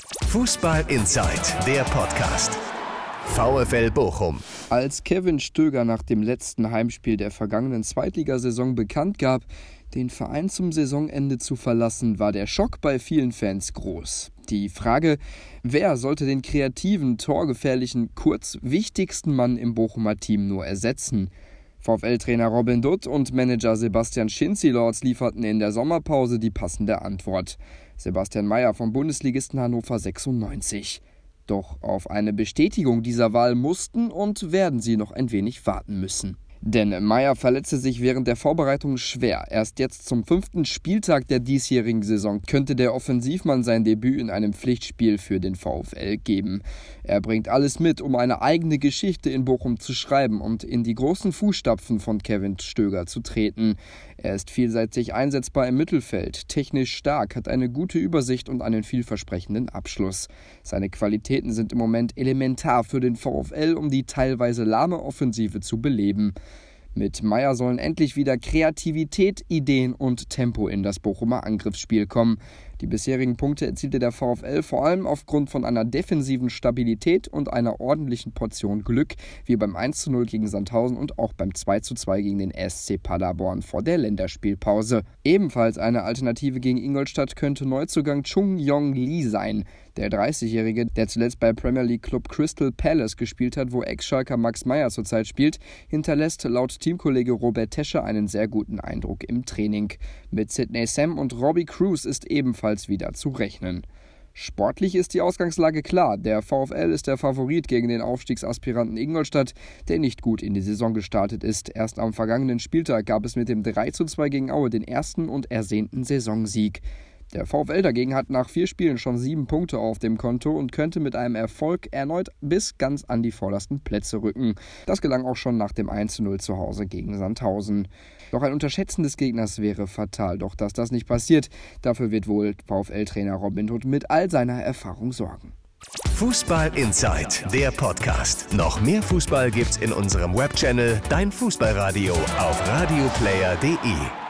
Fußball Inside, der Podcast. VfL Bochum. Als Kevin Stöger nach dem letzten Heimspiel der vergangenen Zweitligasaison bekannt gab, den Verein zum Saisonende zu verlassen, war der Schock bei vielen Fans groß. Die Frage, wer sollte den kreativen, torgefährlichen, kurz wichtigsten Mann im Bochumer Team nur ersetzen? VfL-Trainer Robin Dutt und Manager Sebastian Schinzilords lieferten in der Sommerpause die passende Antwort. Sebastian Mayer vom Bundesligisten Hannover 96. Doch auf eine Bestätigung dieser Wahl mussten und werden sie noch ein wenig warten müssen. Denn Meyer verletzte sich während der Vorbereitung schwer. Erst jetzt zum fünften Spieltag der diesjährigen Saison könnte der Offensivmann sein Debüt in einem Pflichtspiel für den VfL geben. Er bringt alles mit, um eine eigene Geschichte in Bochum zu schreiben und in die großen Fußstapfen von Kevin Stöger zu treten. Er ist vielseitig einsetzbar im Mittelfeld, technisch stark, hat eine gute Übersicht und einen vielversprechenden Abschluss. Seine Qualitäten sind im Moment elementar für den VfL, um die teilweise lahme Offensive zu beleben. Mit Meier sollen endlich wieder Kreativität, Ideen und Tempo in das Bochumer Angriffsspiel kommen. Die bisherigen Punkte erzielte der VfL vor allem aufgrund von einer defensiven Stabilität und einer ordentlichen Portion Glück, wie beim 1:0 gegen Sandhausen und auch beim 2:2 gegen den SC Paderborn vor der Länderspielpause. Ebenfalls eine Alternative gegen Ingolstadt könnte Neuzugang Chung Yong Lee sein. Der 30-Jährige, der zuletzt bei Premier League Club Crystal Palace gespielt hat, wo Ex-Schalker Max Meyer zurzeit spielt, hinterlässt laut Teamkollege Robert Tesche einen sehr guten Eindruck im Training. Mit Sidney Sam und Robbie Cruz ist ebenfalls ebenfalls wieder zu rechnen. Sportlich ist die Ausgangslage klar. Der VfL ist der Favorit gegen den Aufstiegsaspiranten Ingolstadt, der nicht gut in die Saison gestartet ist. Erst am vergangenen Spieltag gab es mit dem 3:2 gegen Aue den ersten und ersehnten Saisonsieg. Der VfL dagegen hat nach vier Spielen schon sieben Punkte auf dem Konto und könnte mit einem Erfolg erneut bis ganz an die vordersten Plätze rücken. Das gelang auch schon nach dem 1:0 zu Hause gegen Sandhausen. Doch ein Unterschätzen des Gegners wäre fatal. Doch dass das nicht passiert, dafür wird wohl VfL-Trainer Robin Hood mit all seiner Erfahrung sorgen. Fußball Inside, der Podcast. Noch mehr Fußball gibt's in unserem Webchannel Dein Fußballradio auf radioplayer.de.